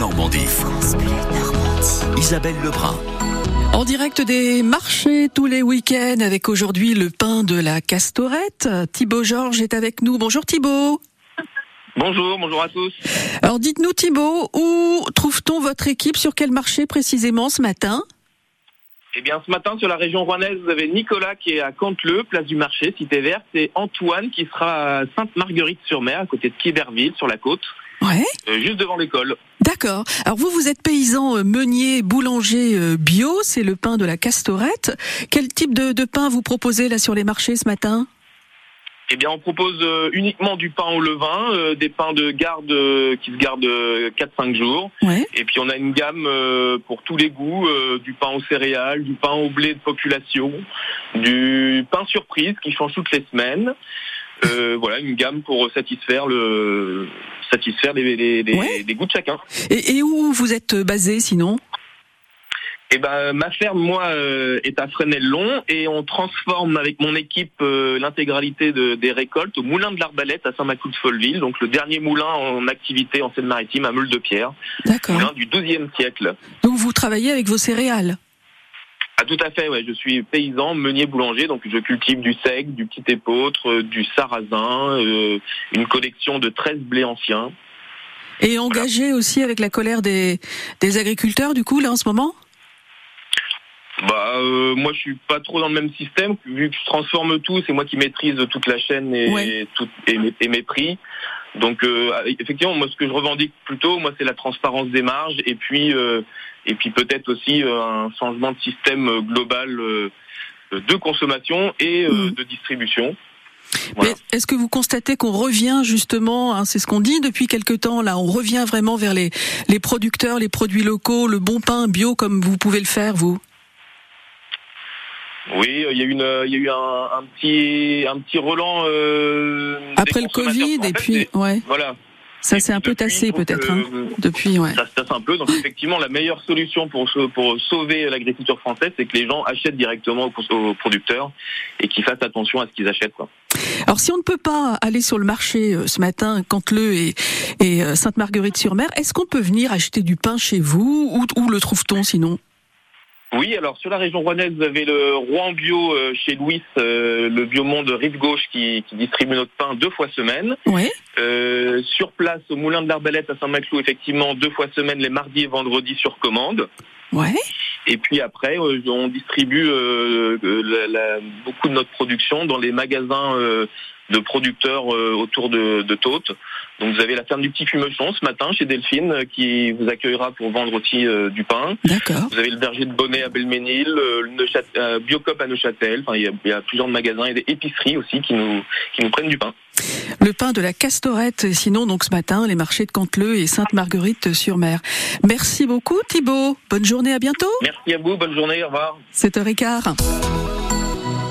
Normandie. Isabelle Lebrun. En direct des marchés tous les week-ends avec aujourd'hui le pain de la Castorette. Thibaut Georges est avec nous. Bonjour Thibaut. Bonjour, bonjour à tous. Alors dites-nous Thibaut, où trouve-t-on votre équipe? Sur quel marché précisément ce matin? Eh bien, ce matin, sur la région rouennaise, vous avez Nicolas qui est à Canteleu, place du marché, cité verte, et Antoine qui sera à Sainte-Marguerite-sur-Mer, à côté de Quiberville, sur la côte, Ouais. euh, juste devant l'école. D'accord. Alors vous, vous êtes paysan euh, meunier, boulanger euh, bio, c'est le pain de la Castorette. Quel type de, de pain vous proposez là sur les marchés ce matin? Eh bien, on propose euh, uniquement du pain au levain, euh, des pains de garde euh, qui se gardent euh, 4-5 jours. Ouais. Et puis, on a une gamme euh, pour tous les goûts, du pain aux céréales, du pain au blé de population, du pain surprise qui change toutes les semaines. Euh, voilà, une gamme pour satisfaire le satisfaire les, les- les- Ouais. les goûts de chacun. Et, et où vous êtes basé sinon? Eh ben, ma ferme, moi, euh, est à Fresnel-Long et on transforme avec mon équipe euh, l'intégralité de- des récoltes au moulin de l'Arbalète à Saint-Maclou de Folleville, donc le dernier moulin en activité en Seine-Maritime à Meule-de-Pierre, D'accord. moulin du XIIe siècle. Donc vous travaillez avec vos céréales? Ah, tout à fait, ouais. Je suis paysan, meunier boulanger, donc je cultive du sec, du petit épeautre, euh, du sarrasin, euh, une collection de 13 blés anciens. Et engagé aussi avec la colère des, des agriculteurs du coup là en ce moment? Bah, euh, moi, je suis pas trop dans le même système. Vu que je transforme tout, c'est moi qui maîtrise toute la chaîne et, Ouais. tout- et, mes, et mes prix. Donc, euh, effectivement, moi, ce que je revendique plutôt, moi, c'est la transparence des marges et puis, euh, et puis peut-être aussi euh, un changement de système euh, global euh, de consommation et Mm. de distribution. Voilà. Est-ce que vous constatez qu'on revient justement, hein, c'est ce qu'on dit depuis quelque temps là, on revient vraiment vers les, les producteurs, les produits locaux, le bon pain bio comme vous pouvez le faire vous? Oui, il y a eu une, il y a eu un, un petit, un petit relan euh, Après le. Covid En et puis ouais, voilà. Ça s'est un peu tassé peut-être hein, euh, depuis ouais. Ça se tasse un peu. Donc effectivement, la meilleure solution pour, pour sauver l'agriculture française, c'est que les gens achètent directement aux, producteurs et qu'ils fassent attention à ce qu'ils achètent. Quoi. Alors si on ne peut pas aller sur le marché euh, ce matin, Canteleu et, et euh, Sainte-Marguerite-sur-Mer, est-ce qu'on peut venir acheter du pain chez vous? Où, où le trouve-t-on sinon? Oui, alors sur la région rouennaise, vous avez le Rouen Bio euh, chez Louis, euh, le Biomonde Rive Gauche qui, qui distribue notre pain deux fois semaine. Ouais. Euh, sur place, au Moulin de l'Arbalète à Saint-Maclou, effectivement, deux fois semaine, les mardis et vendredis sur commande. Ouais. Et puis après, on distribue la- la- beaucoup de notre production dans les magasins de producteurs euh, autour de, de Tôtes. Donc vous avez la ferme du Petit Fumechon ce matin chez Delphine euh, qui vous accueillera pour vendre aussi euh, du pain. D'accord. Vous avez le berger de Bonnet à Belménil, euh, le euh, Biocop à Neuchâtel. Enfin, il y, a, il y a plusieurs magasins et des épiceries aussi qui nous, qui nous prennent du pain. Le pain de la Castorette, et sinon donc ce matin, les marchés de Canteleu et Sainte-Marguerite-sur-Mer. Merci beaucoup Thibaut. Bonne journée, à bientôt. Merci à vous, bonne journée, au revoir. 7h15.